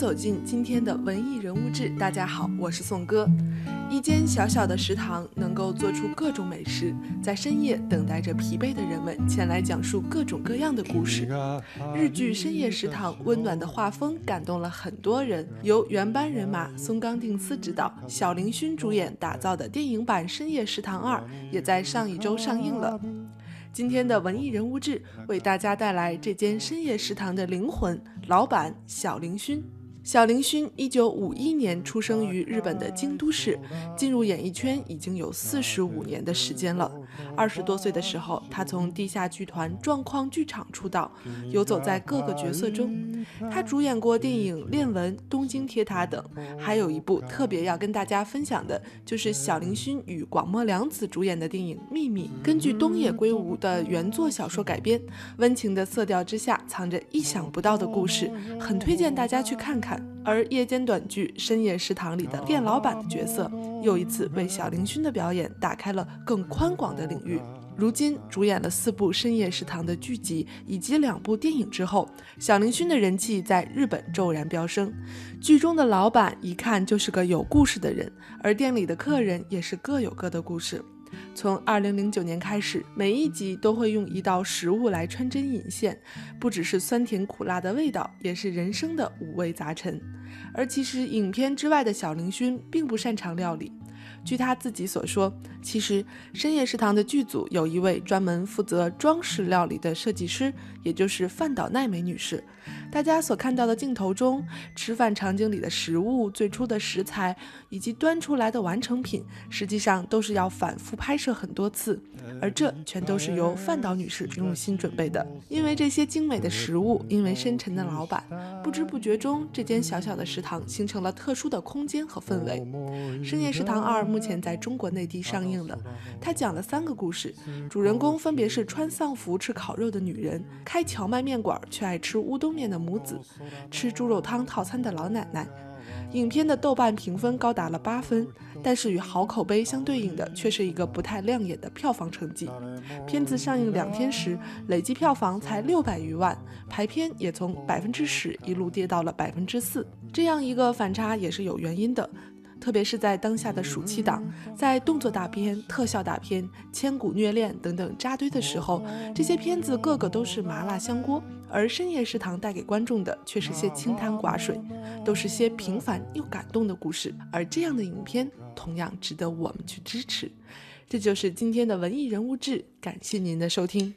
走进今天的文艺人物志。大家好，我是宋哥。一间小小的食堂能够做出各种美食，在深夜等待着疲惫的人们前来讲述各种各样的故事。日剧《深夜食堂》温暖的画风感动了很多人。由原班人马松冈定司执导，小林薰主演打造的电影版《深夜食堂二》也在上一周上映了。今天的文艺人物志为大家带来这间深夜食堂的灵魂——老板小林薰。小林薰一九五一年出生于日本的京都市，进入演艺圈已经有四十五年的时间了。二十多岁的时候，他从地下剧团状况剧场出道，游走在各个角色中。他主演过电影《恋文》《东京铁塔》等，还有一部特别要跟大家分享的，就是小林薰与广末凉子主演的电影《秘密》，根据东野圭吾的原作小说改编，温情的色调之下藏着意想不到的故事，很推荐大家去看看。而夜间短剧《深夜食堂》里的店老板的角色，又一次为小林薰的表演打开了更宽广的领域。如今主演了四部《深夜食堂》的剧集以及两部电影之后，小林薰的人气在日本骤然飙升。剧中的老板一看就是个有故事的人，而店里的客人也是各有各的故事。从二零零九年开始，每一集都会用一道食物来穿针引线，不只是酸甜苦辣的味道，也是人生的五味杂陈。而其实影片之外的小林薰并不擅长料理。据他自己所说，其实深夜食堂的剧组有一位专门负责装饰料理的设计师，也就是范岛奈美女士。大家所看到的镜头中，吃饭场景里的食物、最初的食材以及端出来的完成品，实际上都是要反复拍摄很多次，而这全都是由范岛女士用心准备的。因为这些精美的食物，因为深沉的老板，不知不觉中，这间小小的食堂形成了特殊的空间和氛围。深夜食堂二。目前在中国内地上映了，它讲了三个故事，主人公分别是穿丧服吃烤肉的女人，开荞麦面馆却爱吃乌冬面的母子，吃猪肉汤套餐的老奶奶。影片的豆瓣评分高达了八分，但是与好口碑相对应的却是一个不太亮眼的票房成绩。片子上映两天时，累计票房才六百余万，排片也从百分之十一路跌到了百分之四，这样一个反差也是有原因的。特别是在当下的暑期档，在动作大片、特效大片、千古虐恋等等扎堆的时候，这些片子个个都是麻辣香锅，而深夜食堂带给观众的却是些清汤寡水，都是些平凡又感动的故事。而这样的影片同样值得我们去支持。这就是今天的文艺人物志，感谢您的收听。